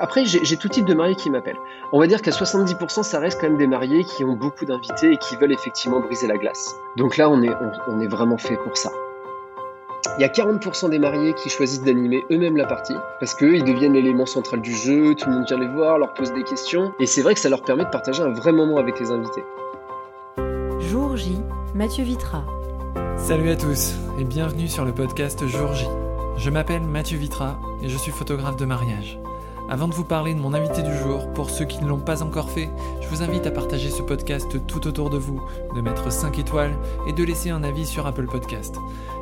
après, j'ai tout type de mariés qui m'appellent. On va dire qu'à 70%, ça reste quand même des mariés qui ont beaucoup d'invités et qui veulent effectivement briser la glace. Donc là, on est, on, est vraiment fait pour ça. Il y a 40% des mariés qui choisissent d'animer eux-mêmes la partie, parce qu'ils deviennent l'élément central du jeu, tout le monde vient les voir, leur pose des questions, et c'est vrai que ça leur permet de partager un vrai moment avec les invités. Jour J, Mathieu Vitra. Salut à tous, et bienvenue sur le podcast Jour J. Je m'appelle Mathieu Vitra, et je suis photographe de mariage. Avant de vous parler de mon invité du jour, pour ceux qui ne l'ont pas encore fait, je vous invite à partager ce podcast tout autour de vous, de mettre 5 étoiles et de laisser un avis sur Apple Podcast.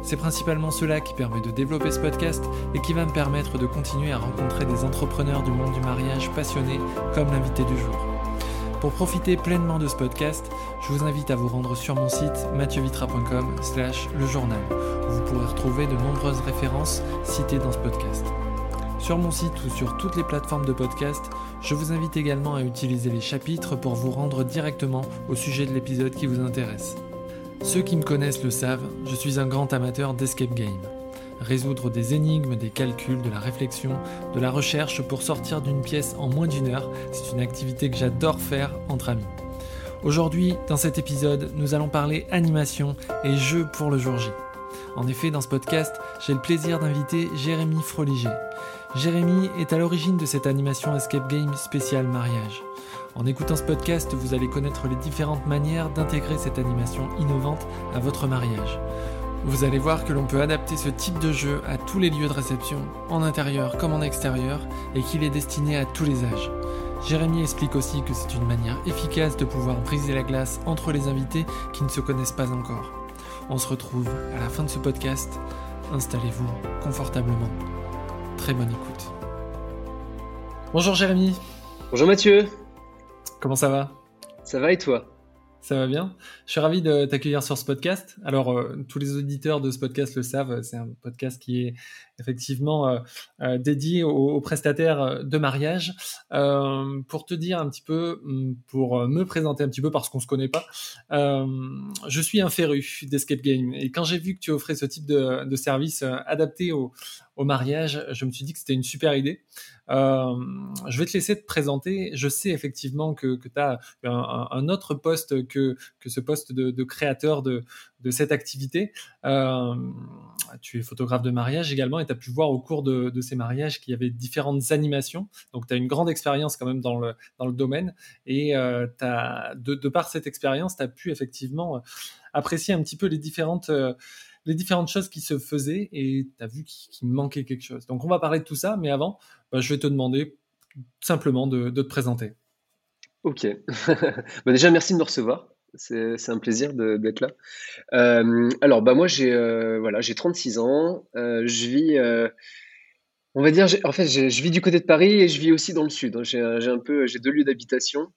C'est principalement cela qui permet de développer ce podcast et qui va me permettre de continuer à rencontrer des entrepreneurs du monde du mariage passionnés comme l'invité du jour. Pour profiter pleinement de ce podcast, je vous invite à vous rendre sur mon site mathieuvitra.com slash le journal, où vous pourrez retrouver de nombreuses références citées dans ce podcast. Sur mon site ou sur toutes les plateformes de podcast, je vous invite également à utiliser les chapitres pour vous rendre directement au sujet de l'épisode qui vous intéresse. Ceux qui me connaissent le savent, je suis un grand amateur d'escape game. Résoudre des énigmes, des calculs, de la réflexion, de la recherche pour sortir d'une pièce en moins d'une heure, c'est une activité que j'adore faire entre amis. Aujourd'hui, dans cet épisode, nous allons parler animation et jeux pour le jour J. En effet, dans ce podcast, j'ai le plaisir d'inviter Jérémy Froliger. Jérémy est à l'origine de cette animation escape game spéciale mariage. En écoutant ce podcast, vous allez connaître les différentes manières d'intégrer cette animation innovante à votre mariage. Vous allez voir que l'on peut adapter ce type de jeu à tous les lieux de réception, en intérieur comme en extérieur, et qu'il est destiné à tous les âges. Jérémy explique aussi que c'est une manière efficace de pouvoir briser la glace entre les invités qui ne se connaissent pas encore. On se retrouve à la fin de ce podcast. Installez-vous confortablement très bonne écoute. Bonjour Jérémy. Bonjour Mathieu. Comment ça va? Ça va et toi? Ça va bien. Je suis ravi de t'accueillir sur ce podcast. Alors, euh, tous les auditeurs de ce podcast le savent, c'est un podcast qui est effectivement euh, euh, dédié aux, prestataires de mariage. pour te dire un petit peu, mm, pour me présenter un petit peu parce qu'on se connaît pas, je suis un féru d'escape game. Et quand j'ai vu que tu offrais ce type de, de service adapté au, au mariage, je me suis dit que c'était une super idée. Euh, je vais te laisser te présenter. Je sais effectivement que, tu as un, autre poste que, ce poste de, créateur de, cette activité. Euh, tu es photographe de mariage également et tu as pu voir au cours de, ces mariages qu'il y avait différentes animations. Donc tu as une grande expérience quand même dans le, domaine et euh, de, par cette expérience, tu as pu effectivement apprécier un petit peu les différentes les différentes choses qui se faisaient et tu as vu qu'il manquait quelque chose. Donc on va parler de tout ça, mais avant, bah, je vais te demander simplement de, te présenter. Ok. bah déjà, merci de me recevoir. C'est un plaisir d'être là. Euh, alors, bah moi, j'ai euh, voilà, 36 ans. Euh, je vis, on va dire, en fait, je vis du côté de Paris et je vis aussi dans le sud. J'ai un peu, j'ai deux lieux d'habitation.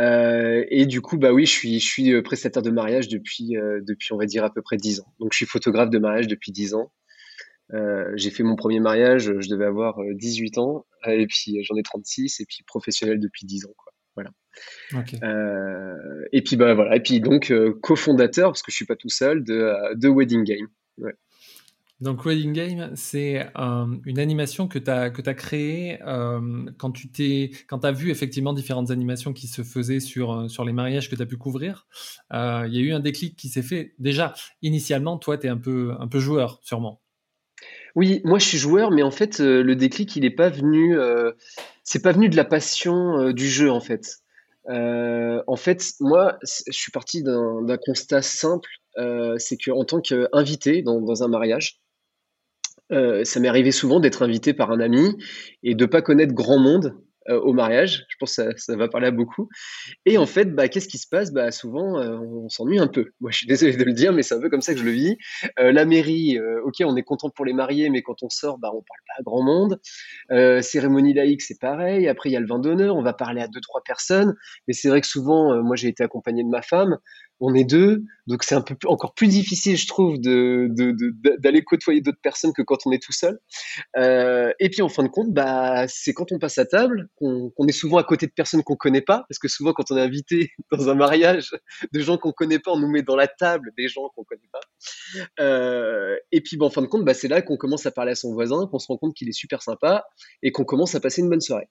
Euh, et du coup, bah oui, je suis, je suis euh, prestataire de mariage depuis, euh, depuis, on va dire, à peu près 10 ans. Donc, je suis photographe de mariage depuis 10 ans. j'ai fait mon premier mariage, je devais avoir 18 ans, et puis j'en ai 36, et puis professionnel depuis 10 ans. Quoi. Voilà. et puis, bah voilà, et puis donc, cofondateur, parce que je suis pas tout seul, de, de Wedding Game. Ouais. Donc Wedding Game, c'est euh, une animation que tu as, as créée euh, quand tu as vu effectivement différentes animations qui se faisaient sur, euh, sur les mariages que tu as pu couvrir. Il y a eu un déclic qui s'est fait. Déjà, initialement, toi, tu es un peu, un peu joueur, sûrement. Oui, moi je suis joueur, mais en fait, le déclic, il n'est pas venu. c'est pas venu de la passion du jeu, en fait. en fait, moi, je suis parti d'un constat simple, c'est qu'en tant qu'invité dans un mariage, euh, ça m'est arrivé souvent d'être invité par un ami et de pas connaître grand monde euh, au mariage. Je pense que ça, va parler à beaucoup. Et en fait, bah, qu'est-ce qui se passe? Bah, Souvent, euh, on s'ennuie un peu. Moi, je suis désolé de le dire, mais c'est un peu comme ça que je le vis. la mairie, ok, on est content pour les mariés, mais quand on sort, bah, on parle pas à grand monde. cérémonie laïque, c'est pareil. Après, il y a le vin d'honneur, on va parler à deux, trois personnes. Mais c'est vrai que souvent, moi, j'ai été accompagné de ma femme on est deux, donc c'est un peu encore plus difficile, je trouve, d'aller côtoyer d'autres personnes que quand on est tout seul. Euh, et puis en fin de compte, bah, c'est quand on passe à table qu'on, est souvent à côté de personnes qu'on connaît pas, parce que souvent quand on est invité dans un mariage de gens qu'on connaît pas, on nous met dans la table des gens qu'on connaît pas. Euh, et puis bah, en fin de compte, bah, c'est là qu'on commence à parler à son voisin, qu'on se rend compte qu'il est super sympa et qu'on commence à passer une bonne soirée.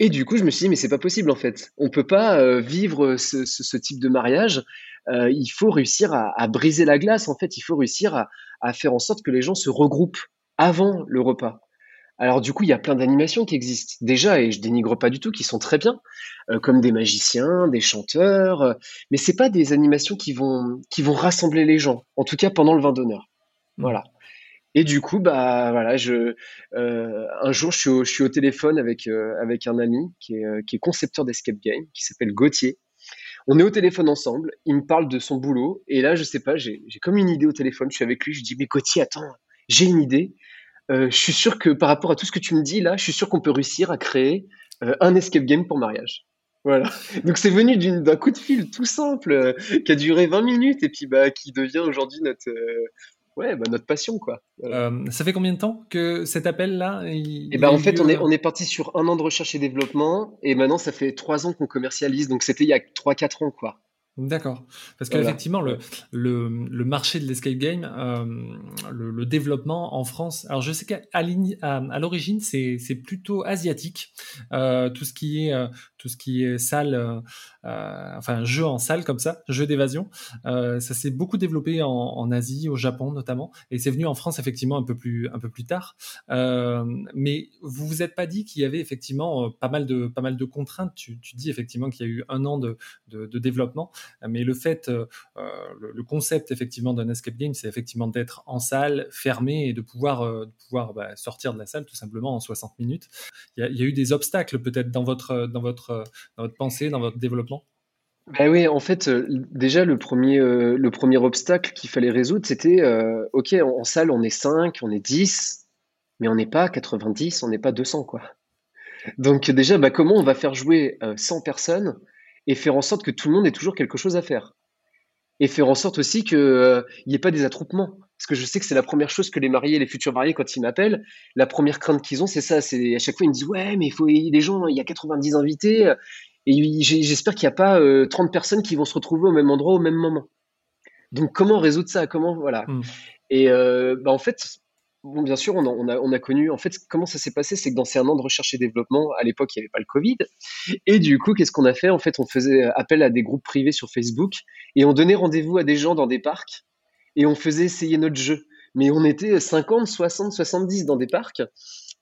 Et du coup, je me suis dit, mais c'est pas possible en fait. On peut pas euh, vivre ce, ce, type de mariage. Euh, il faut réussir à, briser la glace. En fait, il faut réussir à, faire en sorte que les gens se regroupent avant le repas. Alors du coup, il y a plein d'animations qui existent déjà, et je dénigre pas du tout, qui sont très bien, euh, comme des magiciens, des chanteurs, euh, mais c'est pas des animations qui vont qui vont rassembler les gens. En tout cas, pendant le vin d'honneur. Voilà. Et du coup, bah voilà, je euh, un jour je suis au, téléphone avec euh, avec un ami qui est, euh, qui est concepteur d'escape game, qui s'appelle Gauthier. On est au téléphone ensemble, il me parle de son boulot, et là je sais pas, j'ai comme une idée au téléphone, je suis avec lui, je dis mais Gauthier, attends, j'ai une idée. Je suis sûr que par rapport à tout ce que tu me dis là, je suis sûr qu'on peut réussir à créer un escape game pour mariage. Voilà. Donc c'est venu d'un coup de fil tout simple qui a duré 20 minutes et puis bah qui devient aujourd'hui notre ouais, bah, notre passion, quoi. Euh, ça fait combien de temps que cet appel-là Et eh ben, en fait, on est, on est parti sur un an de recherche et développement, et maintenant, ça fait trois ans qu'on commercialise, donc c'était il y a trois, quatre ans, quoi. D'accord. Parce qu'effectivement, le, le, le, marché de l'escape game, euh, le, le, développement en France, alors je sais qu'à à, l'origine, c'est plutôt asiatique. Euh, tout ce qui est euh, tout ce qui est salle, euh, euh, enfin jeu en salle comme ça, jeu d'évasion, euh, ça s'est beaucoup développé en, Asie, au Japon notamment, et c'est venu en France effectivement un peu plus tard. mais vous vous êtes pas dit qu'il y avait effectivement pas mal de pas mal de contraintes. Tu, dis effectivement qu'il y a eu un an de, développement, mais le fait, le, concept effectivement d'un escape game, c'est effectivement d'être en salle, fermé et de pouvoir de pouvoir bah, sortir de la salle tout simplement en 60 minutes. Il y a, il y a eu des obstacles peut-être dans votre dans votre dans votre pensée, dans votre développement ben oui, en fait, euh, déjà le premier, euh, le premier obstacle qu'il fallait résoudre, c'était euh, ok, en, salle on est 5, on est 10, mais on n'est pas 90, on n'est pas 200 quoi. Donc déjà, bah, comment on va faire jouer 100 personnes et faire en sorte que tout le monde ait toujours quelque chose à faire? Et faire en sorte aussi qu'il n'y ait pas des attroupements. Parce que je sais que c'est la première chose que les mariés, les futurs mariés, quand ils m'appellent, la première crainte qu'ils ont, c'est ça. À chaque fois ils me disent ouais, mais il faut des gens, il y a 90 invités, et j'espère qu'il n'y a pas 30 euh, personnes qui vont se retrouver au même endroit au même moment. Donc comment résoudre ça? Comment voilà hmm. Et euh, bah, en fait, bon, bien sûr, on a, on a, on a connu. En fait, comment ça s'est passé C'est que dans ces un an de recherche et développement, à l'époque, il n'y avait pas le Covid. Et du coup, qu'est-ce qu'on a fait? En fait, on faisait appel à des groupes privés sur Facebook et on donnait rendez-vous à des gens dans des parcs et on faisait essayer notre jeu. Mais on était 50, 60, 70 dans des parcs.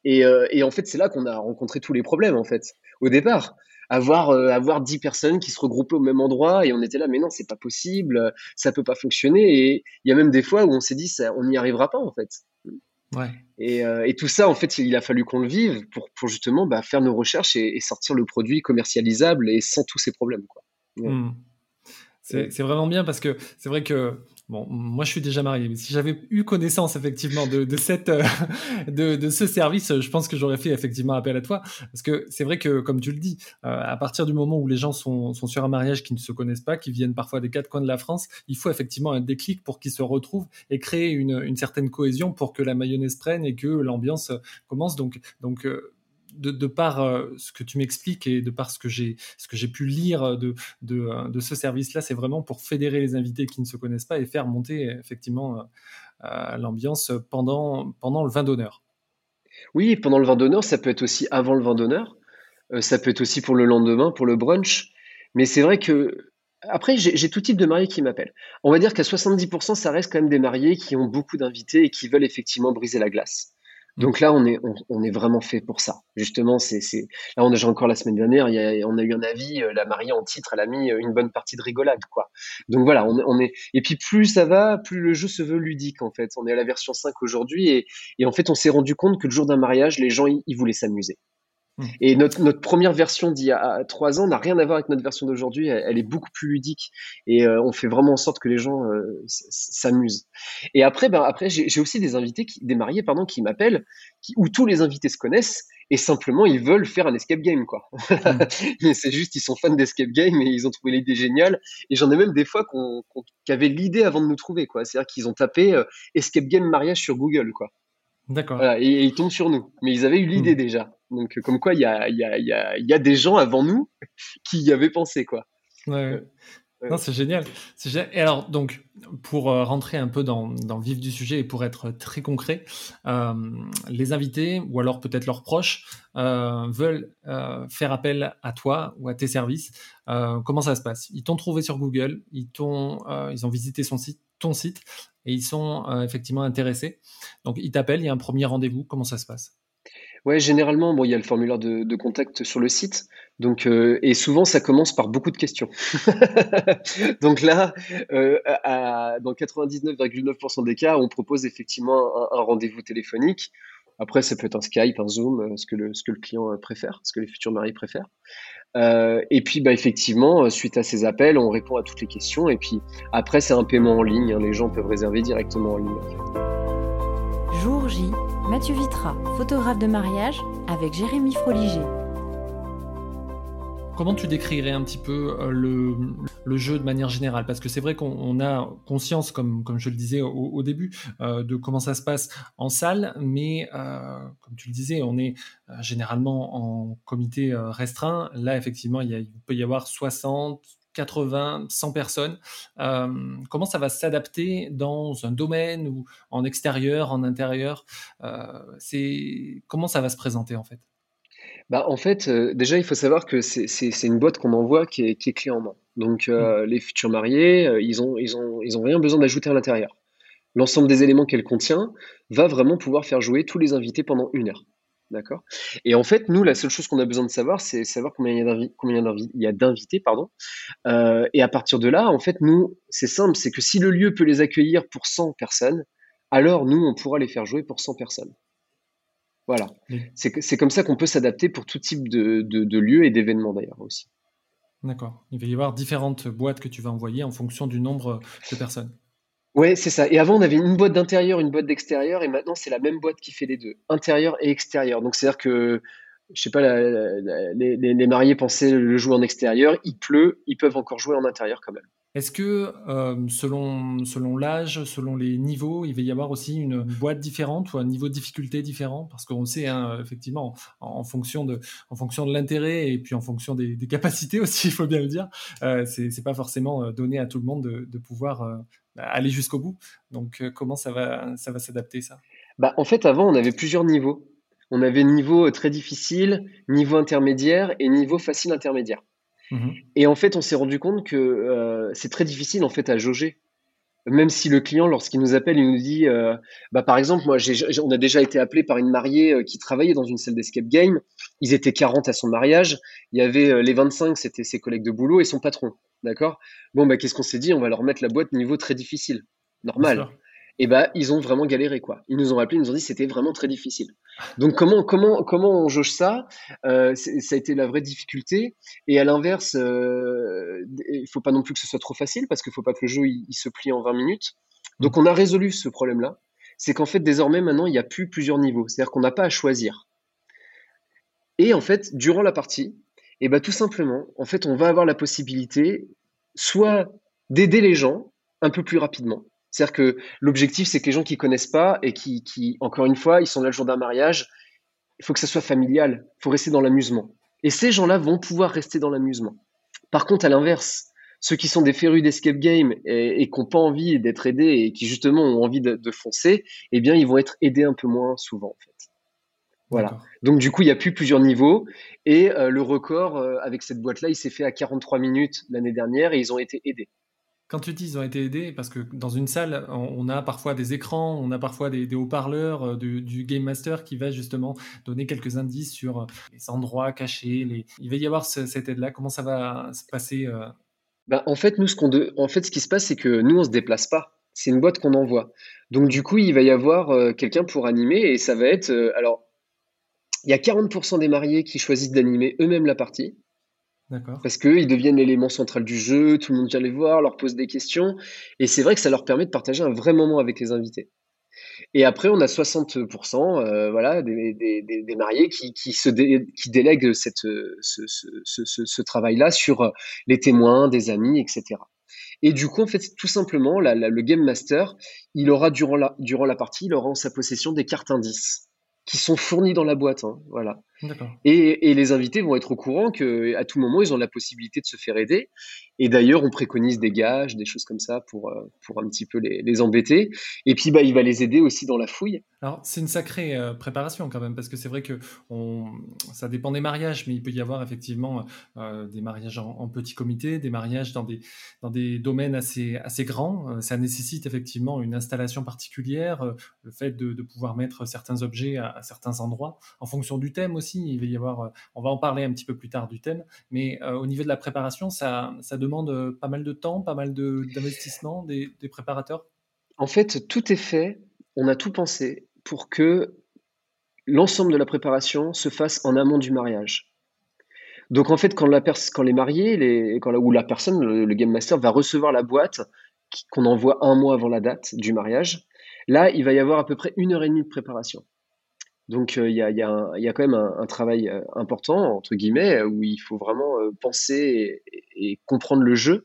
Et, euh, et en fait, c'est là qu'on a rencontré tous les problèmes, en fait, au départ. Avoir, euh, avoir 10 personnes qui se regroupaient au même endroit et on était là, mais non, c'est pas possible, ça peut pas fonctionner. Et il y a même des fois où on s'est dit, ça, on n'y arrivera pas, en fait. Ouais. Et, euh, et, tout ça, en fait, il a fallu qu'on le vive pour, pour justement bah, faire nos recherches et, et, sortir le produit commercialisable et sans tous ces problèmes. Quoi. Hmm. C'est vraiment bien parce que c'est vrai que Bon, moi je suis déjà marié, mais si j'avais eu connaissance effectivement de, de cette euh, de, de, ce service, je pense que j'aurais fait effectivement appel à toi, parce que c'est vrai que comme tu le dis, euh, à partir du moment où les gens sont, sont sur un mariage qui ne se connaissent pas, qui viennent parfois des quatre coins de la France, il faut effectivement un déclic pour qu'ils se retrouvent et créer une, une certaine cohésion pour que la mayonnaise prenne et que l'ambiance commence. Donc donc euh, de, par euh, ce que tu m'expliques et de par ce que j'ai pu lire euh, de ce service-là, c'est vraiment pour fédérer les invités qui ne se connaissent pas et faire monter effectivement euh, l'ambiance pendant, pendant le vin d'honneur. Oui, pendant le vin d'honneur, ça peut être aussi avant le vin d'honneur, ça peut être aussi pour le lendemain, pour le brunch. Mais c'est vrai que après, j'ai tout type de mariés qui m'appellent. On va dire qu'à 70%, ça reste quand même des mariés qui ont beaucoup d'invités et qui veulent effectivement briser la glace. Donc là, on est, on, est vraiment fait pour ça. Justement, c'est, c'est là, on a déjà encore la semaine dernière, il y a, on a eu un avis, euh, la mariée en titre, elle a mis euh, une bonne partie de rigolade, quoi. Donc voilà, on, on est, et puis plus ça va, plus le jeu se veut ludique, en fait. On est à la version 5 aujourd'hui, et, et en fait, on s'est rendu compte que le jour d'un mariage, les gens, ils voulaient s'amuser. Mmh. Et notre, notre première version d'il y a trois ans n'a rien à voir avec notre version d'aujourd'hui. Elle, est beaucoup plus ludique et euh, on fait vraiment en sorte que les gens euh, s'amusent. Et après, ben après, j'ai aussi des invités, qui, des mariés, pardon, qui m'appellent, où tous les invités se connaissent et simplement ils veulent faire un escape game, quoi. Mmh. c'est juste, ils sont fans d'escape game et ils ont trouvé l'idée géniale. Et j'en ai même des fois qu'on qu avaient l'idée avant de nous trouver, quoi. C'est-à-dire qu'ils ont tapé euh, escape game mariage sur Google, quoi. D'accord. Voilà, et, ils tombent sur nous. Mais ils avaient eu l'idée mmh. déjà. Donc, comme quoi, il y a, y, a, y, a, y a, des gens avant nous qui y avaient pensé, quoi. Ouais. Non, c'est génial. Et alors, donc, pour euh, rentrer un peu dans, le vif du sujet et pour être très concret, euh, les invités ou alors peut-être leurs proches euh, veulent faire appel à toi ou à tes services. comment ça se passe? Ils t'ont trouvé sur Google, ils, t'ont, ils ont visité son site, ton site et ils sont effectivement intéressés. Donc, ils t'appellent, il y a un premier rendez-vous. Comment ça se passe? Ouais, généralement, bon, il y a le formulaire de, contact sur le site. Donc, euh, et souvent, ça commence par beaucoup de questions. donc là, euh, dans 99,9% des cas, on propose effectivement un, rendez-vous téléphonique. Après, ça peut être un Skype, un Zoom, euh, ce que le, ce que le client préfère, ce que les futurs mariés préfèrent. Et puis, bah, effectivement, suite à ces appels, on répond à toutes les questions. Et puis, après, c'est un paiement en ligne. Hein. les gens peuvent réserver directement en ligne. Jour J, Mathieu Vitra, photographe de mariage, avec Jérémy Froliger. Comment tu décrirais un petit peu euh, le, jeu de manière générale? Parce que c'est vrai qu'on a conscience, comme, je le disais au, début, euh, de comment ça se passe en salle, mais euh, comme tu le disais, on est généralement en comité restreint. Là, effectivement, il, peut y avoir 60, 80, 100 personnes. Comment ça va s'adapter dans un domaine ou en extérieur, en intérieur? Comment ça va se présenter en fait? Bah, en fait, euh, déjà, il faut savoir que c'est une boîte qu'on envoie qui est, qui est, clé en main. Donc, mmh. les futurs mariés, ils n'ont ils ont, ils ont rien besoin d'ajouter à l'intérieur. L'ensemble des éléments qu'elle contient va vraiment pouvoir faire jouer tous les invités pendant une heure. D'accord? Et en fait, nous, la seule chose qu'on a besoin de savoir, c'est savoir combien il y a d'invités. pardon. Euh, et à partir de là, en fait, nous, c'est simple, c'est que si le lieu peut les accueillir pour 100 personnes, alors nous, on pourra les faire jouer pour 100 personnes. Voilà. C'est comme ça qu'on peut s'adapter pour tout type de, de lieu et d'événements d'ailleurs aussi. D'accord. Il va y avoir différentes boîtes que tu vas envoyer en fonction du nombre de personnes. Ouais, c'est ça. Et avant, on avait une boîte d'intérieur, une boîte d'extérieur, et maintenant, c'est la même boîte qui fait les deux, intérieur et extérieur. Donc, c'est-à-dire que, je sais pas, les, mariés pensaient le jouer en extérieur, il pleut, ils peuvent encore jouer en intérieur quand même. Est-ce que euh, selon, l'âge, selon les niveaux, il va y avoir aussi une boîte différente ou un niveau de difficulté différent? Parce qu'on sait, hein, effectivement, en, fonction de, l'intérêt et puis en fonction des, capacités aussi, il faut bien le dire, euh, c'est pas forcément euh, donné à tout le monde de, pouvoir aller jusqu'au bout. Donc, comment ça va, ça va s'adapter ça? Bah, En fait, avant, on avait plusieurs niveaux. On avait niveau très difficile, niveau intermédiaire et niveau facile intermédiaire. Mmh et en fait, on s'est rendu compte que euh, c'est très difficile en fait à jauger. Même si le client, lorsqu'il nous appelle, il nous dit, bah, par exemple, moi, on a déjà été appelé par une mariée qui travaillait dans une salle d'escape game. Ils étaient 40 à son mariage. Il y avait les 25, c'était ses collègues de boulot et son patron. D'accord? Bon, bah, qu'est-ce qu'on s'est dit? On va leur mettre la boîte niveau très difficile. Normal. Et bah, ils ont vraiment galéré, quoi. Ils nous ont appelé, ils nous ont dit que c'était vraiment très difficile. Donc, comment, comment, comment on jauge ça? Euh, Ça a été la vraie difficulté. Et à l'inverse, euh, il faut pas non plus que ce soit trop facile parce qu'il faut pas que le jeu il, se plie en 20 minutes. Donc, mm. on a résolu ce problème-là. C'est qu'en fait, désormais, maintenant, il n'y a plus plusieurs niveaux. C'est-à-dire qu'on n'a pas à choisir. Et en fait, durant la partie, et bah, tout simplement, en fait, on va avoir la possibilité soit d'aider les gens un peu plus rapidement. C'est-à-dire que l'objectif, c'est que les gens qui connaissent pas et qui, qui, encore une fois, ils sont là le jour d'un mariage, il faut que ça soit familial, il faut rester dans l'amusement. Et ces gens-là vont pouvoir rester dans l'amusement. Par contre, à l'inverse, ceux qui sont des férus d'escape game et, qui n'ont pas envie d'être aidés et qui justement ont envie de, de, foncer, eh bien, ils vont être aidés un peu moins souvent, en fait. Voilà. Donc du coup, il y a plus plusieurs niveaux et euh, le record euh, avec cette boîte-là, il s'est fait à 43 minutes l'année dernière et ils ont été aidés. Quand tu dis ils ont été aidés, parce que dans une salle, on a parfois des écrans, on a parfois des, haut-parleurs euh, du, Game Master qui va justement donner quelques indices sur les endroits cachés. Il va y avoir cette aide-là. Comment ça va se passer ben, en fait, nous, ce qu'on en fait, ce qui se passe, c'est que nous, on se déplace pas. C'est une boîte qu'on envoie. Donc du coup, il va y avoir quelqu'un pour animer et ça va être alors il y a 40% des mariés qui choisissent d'animer eux-mêmes la partie. Parce qu'ils deviennent l'élément central du jeu, tout le monde vient les voir, leur pose des questions. Et c'est vrai que ça leur permet de partager un vrai moment avec les invités. Et après, on a 60% euh, voilà, des, mariés qui, se qui délèguent cette, ce, travail-là sur les témoins, des amis, etc. Et du coup, en fait, tout simplement, le Game Master, il aura durant la, durant la partie, il aura en sa possession des cartes indices qui sont fournis dans la boîte. Hein, voilà. Et, les invités vont être au courant qu'à tout moment, ils ont la possibilité de se faire aider. Et d'ailleurs, on préconise des gages, des choses comme ça pour, euh, pour un petit peu les, embêter. Et puis, bah, il va les aider aussi dans la fouille. Alors, c'est une sacrée euh, préparation quand même, parce que c'est vrai que on... ça dépend des mariages, mais il peut y avoir effectivement euh, des mariages en, petit comité, des mariages dans des, dans des domaines assez, assez grands. ça nécessite effectivement une installation particulière, le fait de, de, pouvoir mettre certains objets à, à certains endroits, en fonction du thème aussi il va y avoir, euh, on va en parler un petit peu plus tard du thème, mais euh, au niveau de la préparation, ça, demande euh, pas mal de temps, pas mal d'investissement des, des préparateurs? En fait, tout est fait, on a tout pensé pour que l'ensemble de la préparation se fasse en amont du mariage. Donc en fait, quand, la quand les mariés, quand la, ou la personne, le, game master, va recevoir la boîte qu'on envoie un mois avant la date du mariage, là, il va y avoir à peu près une heure et demie de préparation. Donc euh, il y, a, y, a y, a, quand même un, travail euh, important, entre guillemets, où il faut vraiment euh, penser et, comprendre le jeu.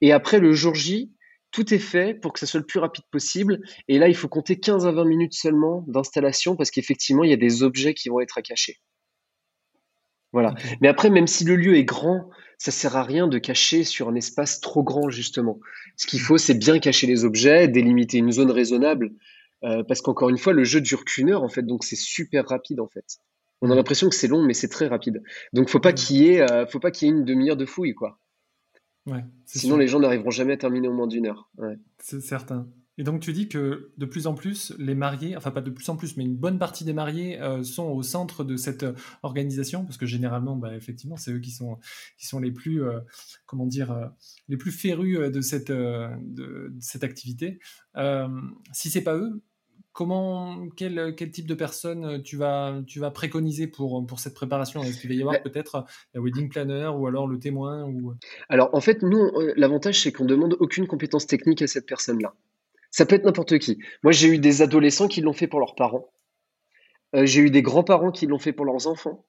Et après le jour J, tout est fait pour que ça soit le plus rapide possible. Et là, il faut compter 15 à 20 minutes seulement d'installation parce qu'effectivement, il y a des objets qui vont être à cacher. Voilà. Mais après, même si le lieu est grand, ça sert à rien de cacher sur un espace trop grand, justement. Ce qu'il faut, c'est bien cacher les objets, délimiter une zone raisonnable. Euh, parce qu'encore une fois, le jeu dure qu'une heure en fait, donc c'est super rapide en fait. On a l'impression que c'est long, mais c'est très rapide. Donc faut pas qu'il y ait, euh, faut pas qu'il y ait une demi-heure de fouille quoi. Ouais, Sinon les gens n'arriveront jamais à terminer au moins d'une heure. C'est certain. Et donc tu dis que de plus en plus les mariés, enfin pas de plus en plus, mais une bonne partie des mariés euh, sont au centre de cette organisation, parce que généralement, bah, effectivement, c'est eux qui sont qui sont les plus, comment dire, les plus férus de cette de, de cette activité. si c'est pas eux, Comment, quel, quel, type de personnes euh, tu vas, tu vas préconiser pour, pour cette préparation? Est-ce qu'il va y avoir peut-être la wedding planner ou alors le témoin ou... Alors en fait, nous, euh, l'avantage c'est qu'on demande aucune compétence technique à cette personne-là. Ça peut être n'importe qui. Moi, j'ai eu des adolescents qui l'ont fait pour leurs parents. Euh, j'ai eu des grands-parents qui l'ont fait pour leurs enfants.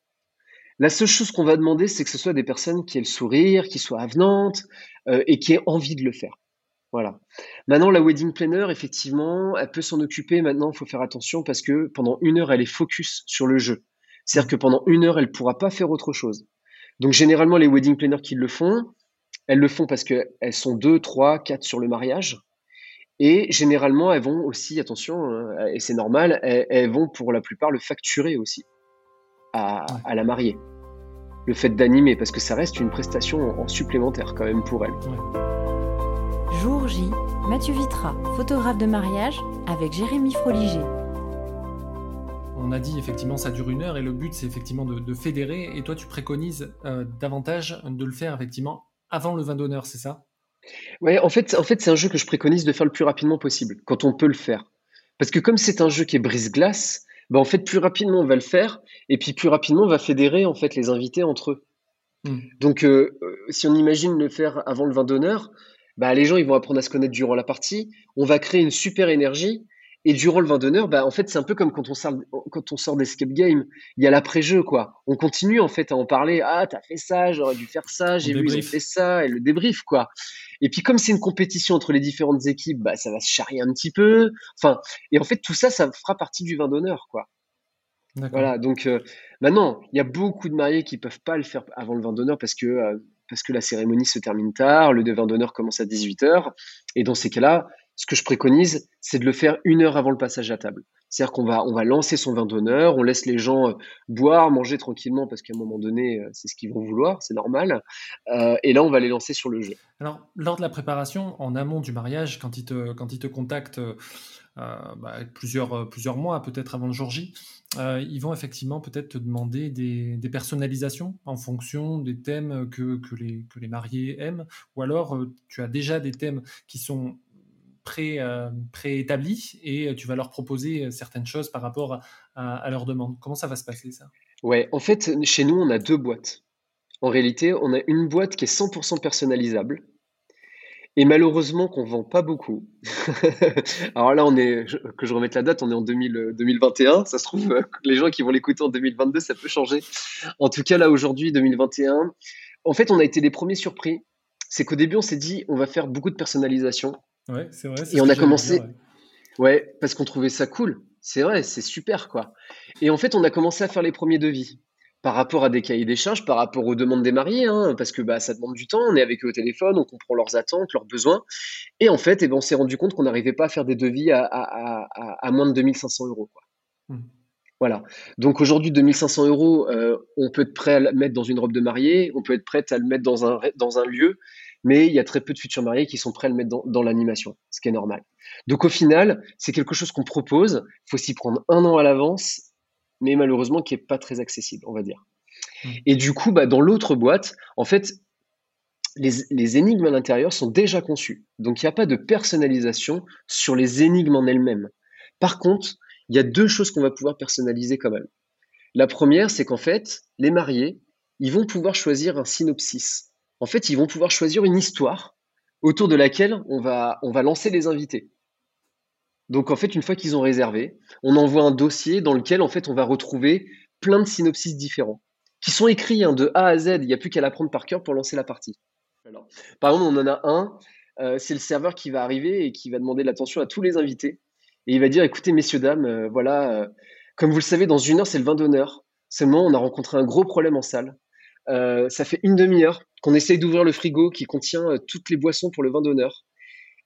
La seule chose qu'on va demander, c'est que ce soit des personnes qui aient le sourire, qui soient avenantes et qui aient envie de le faire. Voilà. Maintenant, la wedding planner, effectivement, elle peut s'en occuper. Maintenant, il faut faire attention parce que pendant une heure, elle est focus sur le jeu. C'est-à-dire que pendant une heure, elle ne pourra pas faire autre chose. Donc, généralement, les wedding planners qui le font, elles le font parce qu'elles sont deux, trois, quatre sur le mariage. Et généralement, elles vont aussi, attention, hein, et c'est normal, elles, vont pour la plupart le facturer aussi à, la mariée. Le fait d'animer, parce que ça reste une prestation en, supplémentaire quand même pour elle. Jour J, Mathieu Vitra, photographe de mariage, avec Jérémy Froliger. On a dit effectivement ça dure une heure et le but c'est effectivement de, fédérer et toi tu préconises euh, davantage de le faire effectivement avant le vin d'honneur, c'est ça? Ouais, en fait, en fait c'est un jeu que je préconise de faire le plus rapidement possible, quand on peut le faire. Parce que comme c'est un jeu qui est brise-glace, bah en fait plus rapidement on va le faire et puis plus rapidement on va fédérer en fait les invités entre eux. Hmm. Donc euh, euh, si on imagine le faire avant le vin d'honneur, bah, les gens ils vont apprendre à se connaître durant la partie. On va créer une super énergie. Et durant le vin d'honneur, bah, en fait, c'est un peu comme quand on sort, quand on sort d'escape game. Il y a l'après-jeu, quoi. On continue, en fait, à en parler. Ah, t'as fait ça, j'aurais dû faire ça, j'ai vu, ils fait ça, et le débrief, quoi. Et puis, comme c'est une compétition entre les différentes équipes, bah, ça va se charrier un petit peu. Enfin, et en fait, tout ça, ça fera partie du vin d'honneur, quoi. Voilà, donc euh, maintenant, il y a beaucoup de mariés qui peuvent pas le faire avant le vin d'honneur parce que euh, parce que la cérémonie se termine tard, le devin d'honneur commence à 18h. Et dans ces cas-là, ce que je préconise, c'est de le faire une heure avant le passage à table. C'est-à-dire qu'on va, on va lancer son vin d'honneur, on laisse les gens euh, boire, manger tranquillement parce qu'à un moment donné, euh, c'est ce qu'ils vont vouloir, c'est normal. Euh, et là, on va les lancer sur le jeu. Alors, lors de la préparation, en amont du mariage, quand ils te, quand ils te contactent bah, plusieurs, plusieurs mois, peut-être avant le jour J, ils vont effectivement peut-être te demander des, des, personnalisations en fonction des thèmes que, que, les, que les mariés aiment, ou alors tu as déjà des thèmes qui sont pré, euh, préétablis et tu vas leur proposer euh, certaines choses par rapport à, leurs demandes. Comment ça va se passer ça? Ouais, en fait, chez nous, on a deux boîtes. En réalité, on a une boîte qui est 100% personnalisable et malheureusement qu'on vend pas beaucoup. Alors là, on est, que je remette la date, on est en 2021. Ça se trouve, euh, les gens qui vont l'écouter en 2022, ça peut changer. En tout cas, là, aujourd'hui, 2021, en fait, on a été les premiers surpris. C'est qu'au début, on s'est dit, on va faire beaucoup de personnalisation. Ouais, c'est vrai. Et on a commencé. ouais. parce qu'on trouvait ça cool. C'est vrai, c'est super, quoi. Et en fait, on a commencé à faire les premiers devis. par rapport à des cahiers des charges, par rapport aux demandes des mariés, hein, parce que bah, ça demande du temps, on est avec eux au téléphone, on comprend leurs attentes, leurs besoins. Et en fait, eh ben, on s'est rendu compte qu'on n'arrivait pas à faire des devis à, à, à, à moins de 2500 euros. Quoi. Mmh. Voilà. Donc aujourd'hui, 2500 euros, euh, on peut être prêt à le mettre dans une robe de mariée, on peut être prêt à le mettre dans un, dans un lieu, mais il y a très peu de futurs mariés qui sont prêts à le mettre dans, dans l'animation, ce qui est normal. Donc au final, c'est quelque chose qu'on propose, il faut s'y prendre un an à l'avance mais malheureusement qui est pas très accessible, on va dire. Mmh. Et du coup, bah, dans l'autre boîte, en fait, les, énigmes à l'intérieur sont déjà conçues. Donc il n'y a pas de personnalisation sur les énigmes en elles-mêmes. Par contre, il y a deux choses qu'on va pouvoir personnaliser quand même. La première, c'est qu'en fait, les mariés, ils vont pouvoir choisir un synopsis. En fait, ils vont pouvoir choisir une histoire autour de laquelle on va, lancer les invités. Donc en fait, une fois qu'ils ont réservé, on envoie un dossier dans lequel en fait on va retrouver plein de synopsis différents qui sont écrits hein, de A à Z. Il n'y a plus qu'à l'apprendre par cœur pour lancer la partie. par exemple, on en a un, euh, c'est le serveur qui va arriver et qui va demander de l'attention à tous les invités. Et il va dire, écoutez, messieurs, dames, euh, voilà, euh, comme vous le savez, dans une heure, c'est le vin d'honneur. Seulement, on a rencontré un gros problème en salle. ça fait une demi-heure qu'on essaye d'ouvrir le frigo qui contient toutes les boissons pour le vin d'honneur.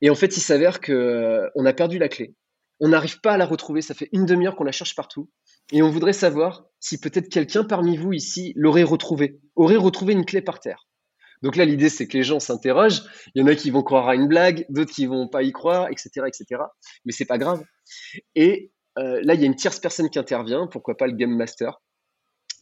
Et en fait, il s'avère que euh, on a perdu la clé. On n'arrive pas à la retrouver. Ça fait une demi-heure qu'on la cherche partout. Et on voudrait savoir si peut-être quelqu'un parmi vous ici l'aurait retrouvée, aurait retrouvé une clé par terre. Donc là, l'idée, c'est que les gens s'interrogent. Il y en a qui vont croire à une blague, d'autres qui vont pas y croire, etc., etc. Mais c'est pas grave. Et euh, là, il y a une tierce personne qui intervient, pourquoi pas le game master,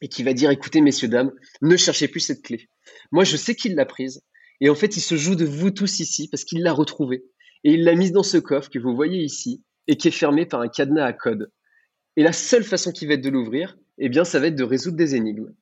et qui va dire écoutez, messieurs dames, ne cherchez plus cette clé. Moi, je sais qu'il l'a prise. Et en fait, il se joue de vous tous ici parce qu'il l'a retrouvée. Et il l'a mise dans ce coffre que vous voyez ici et qui est fermé par un cadenas à code. Et la seule façon qui va être de l'ouvrir, eh bien, ça va être de résoudre des énigmes.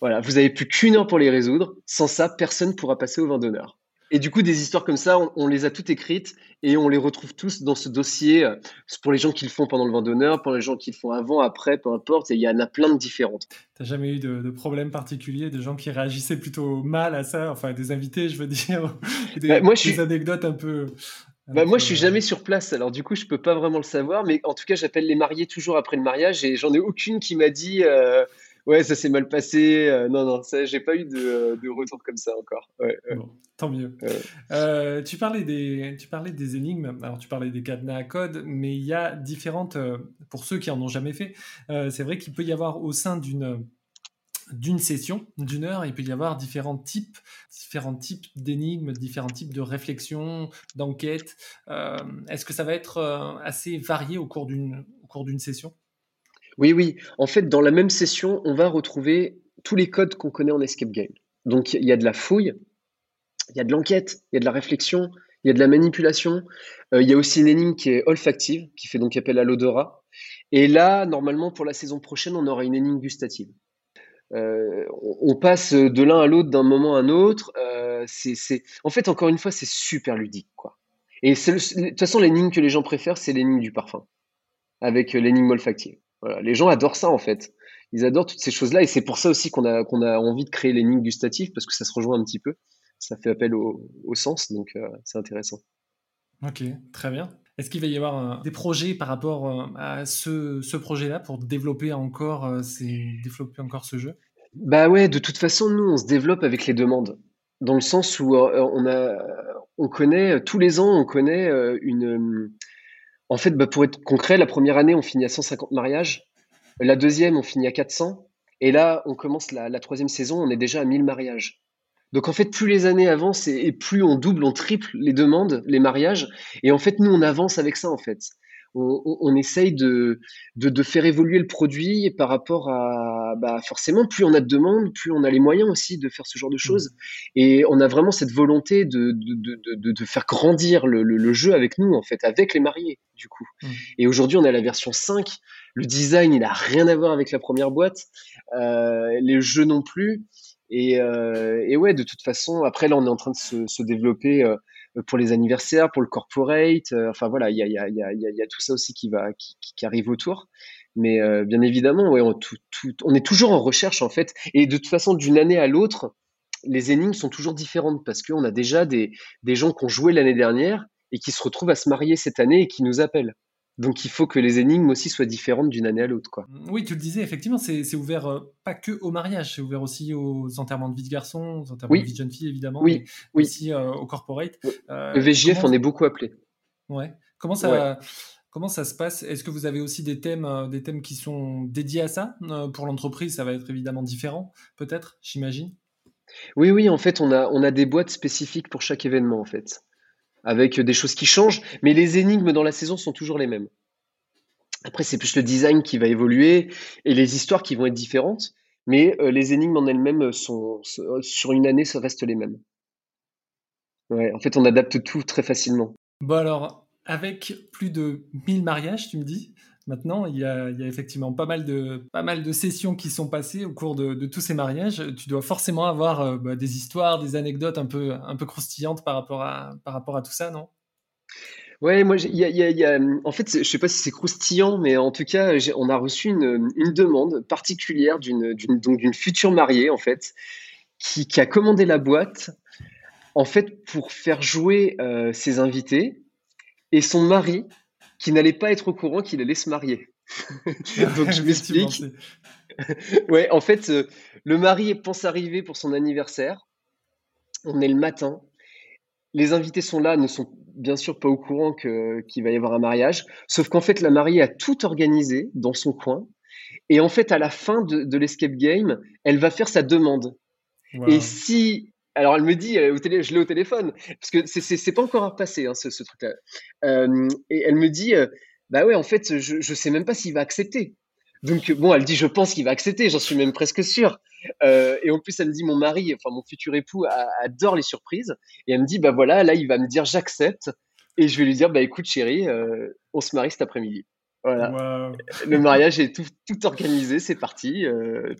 Voilà, vous avez plus qu'une heure pour les résoudre. Sans ça, personne ne pourra passer au vin d'honneur. Et du coup, des histoires comme ça, on, les a toutes écrites et on les retrouve tous dans ce dossier euh, pour les gens qui le font pendant le vent d'honneur, pour les gens qui le font avant, après, peu importe. Et il y en a plein de différentes. T'as jamais eu de, de problème particulier, de gens qui réagissaient plutôt mal à ça, enfin des invités, je veux dire, des, bah, moi, je des anecdotes un peu. bah, moi, je suis jamais sur place, alors du coup, je peux pas vraiment le savoir, mais en tout cas, j'appelle les mariés toujours après le mariage et j'en ai aucune qui m'a dit. Euh, ouais, ça s'est mal passé. Euh, non, non, ça, j'ai pas eu de, de, retour comme ça encore. bon, tant mieux. Euh, tu, parlais des, tu parlais des énigmes. Alors, tu parlais des cadenas à code, mais il y a différentes. Euh, pour ceux qui en ont jamais fait, c'est vrai qu'il peut y avoir au sein d'une d'une session, d'une heure, il peut y avoir différents types, différents types d'énigmes, différents types de réflexions, d'enquêtes. Est-ce que ça va être assez varié au cours d'une au cours d'une session? Oui, oui. En fait, dans la même session, on va retrouver tous les codes qu'on connaît en escape game. Donc, il y a de la fouille, il y a de l'enquête, il y a de la réflexion, il y a de la manipulation. Euh, il y a aussi une énigme qui est olfactive, qui fait donc appel à l'odorat. Et là, normalement, pour la saison prochaine, on aura une énigme gustative. Euh, on passe de l'un à l'autre d'un moment à un autre. Euh, c'est, En fait, encore une fois, c'est super ludique. quoi. Et de toute façon, l'énigme que les gens préfèrent, c'est l'énigme du parfum, avec l'énigme olfactive. Les gens adorent ça en fait. Ils adorent toutes ces choses-là et c'est pour ça aussi qu'on a, qu'on a envie de créer les lignes gustatives parce que ça se rejoint un petit peu. Ça fait appel au, sens, donc euh, c'est intéressant. Ok, très bien. Est-ce qu'il va y avoir des projets par rapport euh, à ce, projet-là pour développer encore, euh, développer encore ce jeu? Bah ouais, de toute façon, nous, on se développe avec les demandes. Dans le sens où on, a, on connaît, tous les ans, on connaît une, en fait, bah, pour être concret, la première année, on finit à 150 mariages. La deuxième, on finit à 400. Et là, on commence la, troisième saison, on est déjà à 1000 mariages. Donc en fait, plus les années avancent et, plus on double, on triple les demandes, les mariages. Et en fait, nous, on avance avec ça, en fait on, essaye de, de, faire évoluer le produit par rapport à, bah forcément, plus on a de demandes, plus on a les moyens aussi de faire ce genre de mmh. choses. Et on a vraiment cette volonté de, de, de faire grandir le, le, jeu avec nous, en fait, avec les mariés, du coup. Mmh. Et aujourd'hui, on a la version 5. Le design, il n'a rien à voir avec la première boîte. Euh, les jeux non plus. Et, euh, et, ouais, de toute façon, après, là, on est en train de se, se développer. Euh, pour les anniversaires, pour le corporate. Euh, enfin voilà, il y a, tout ça aussi qui va qui, arrive autour. Mais euh, bien évidemment, on, est toujours en recherche en fait. Et de toute façon, d'une année à l'autre, les énigmes sont toujours différentes parce qu'on a déjà des gens qui ont joué l'année dernière et qui se retrouvent à se marier cette année et qui nous appellent. Donc il faut que les énigmes aussi soient différentes d'une année à l'autre. quoi. Oui, tu le disais, effectivement, c'est ouvert euh, pas que au mariage, c'est ouvert aussi aux enterrements de vie de garçon, aux enterrements de vie de jeune fille, évidemment, oui, oui. aussi euh, au corporate. le VJF, on est beaucoup appelé. Ouais. Comment ça, comment ça se passe? Est-ce que vous avez aussi des thèmes, des thèmes qui sont dédiés à ça Pour l'entreprise, ça va être évidemment différent, peut-être, j'imagine? Oui, oui, en fait, on a, on a des boîtes spécifiques pour chaque événement, en fait avec des choses qui changent, mais les énigmes dans la saison sont toujours les mêmes. Après, c'est plus le design qui va évoluer et les histoires qui vont être différentes, mais euh, les énigmes en elles-mêmes sont, sur une année, ça reste les mêmes. Ouais, en fait, on adapte tout très facilement. Bon alors, avec plus de 1000 mariages, tu me dis, Maintenant, il y, a, effectivement pas mal, de, sessions qui sont passées au cours de, tous ces mariages. Tu dois forcément avoir euh, bah, des histoires, des anecdotes un peu, croustillantes par rapport à, tout ça, non? Ouais, moi, y a, en fait, je sais pas si c'est croustillant, mais en tout cas, on a reçu une, demande particulière d'une future mariée, en fait, qui, a commandé la boîte, en fait, pour faire jouer euh, ses invités et son mari qui n'allait pas être au courant qu'il allait se marier. Donc je m'explique. ouais, en fait, euh, le mari pense arriver pour son anniversaire. On est le matin. Les invités sont là, ne sont bien sûr pas au courant qu'il va y avoir un mariage. Sauf qu'en fait, la mariée a tout organisé dans son coin. Et en fait, à la fin de, l'escape game, elle va faire sa demande. Et si alors elle me dit, euh, au télé, je l'ai au téléphone, parce que c'est pas encore passé hein, ce, ce truc-là. Euh, et elle me dit, euh, bah ouais, en fait, je, je sais même pas s'il va accepter. Donc bon, elle dit, je pense qu'il va accepter, j'en suis même presque sûr. Euh, et en plus, elle me dit, mon mari, enfin mon futur époux, adore les surprises. Et elle me dit, bah voilà, là, il va me dire, j'accepte. Et je vais lui dire, bah écoute, chérie, on se marie cet après-midi. Voilà. Le mariage est tout, tout organisé, c'est parti.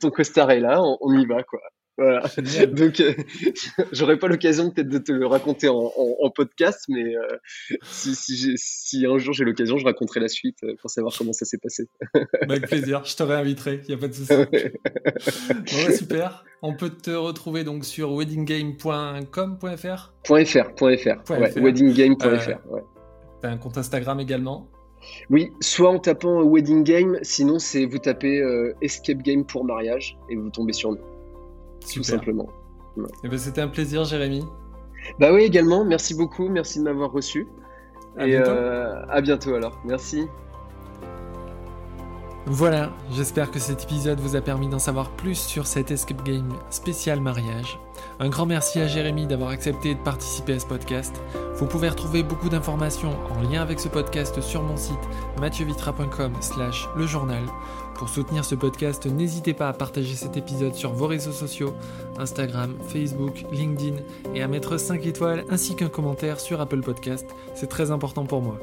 Ton costard est là, on, on y va, quoi. Voilà. Donc, euh, j'aurais pas l'occasion peut-être de te le raconter en, podcast, mais euh, si, si, un jour j'ai l'occasion, je raconterai la suite euh, pour savoir comment ça s'est passé. Avec plaisir, je te réinviterai, il n'y a pas de souci. bon, super. On peut te retrouver donc sur weddinggame.com.fr .fr, .fr, ouais, weddinggame.fr. Ouais. T'as un compte Instagram également? Oui, soit en tapant Wedding Game, sinon c'est vous tapez Escape Game pour mariage et vous tombez sur nous tout simplement. Eh ben, c'était un plaisir, Jérémy. Bah oui, également. Merci beaucoup. Merci de m'avoir reçu. À et bientôt. Euh, à bientôt alors. Merci. Voilà, j'espère que cet épisode vous a permis d'en savoir plus sur cet escape game spécial mariage. Un grand merci à Jérémy d'avoir accepté de participer à ce podcast. Vous pouvez retrouver beaucoup d'informations en lien avec ce podcast sur mon site mathieuvitra.com slash le journal. Pour soutenir ce podcast, n'hésitez pas à partager cet épisode sur vos réseaux sociaux, Instagram, Facebook, LinkedIn, et à mettre 5 étoiles ainsi qu'un commentaire sur Apple Podcast. C'est très important pour moi.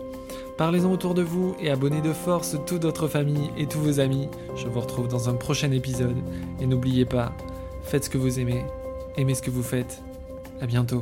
Parlez-en autour de vous et abonnez de force toute votre famille et tous vos amis. Je vous retrouve dans un prochain épisode. Et n'oubliez pas, faites ce que vous aimez, aimez ce que vous faites. À bientôt.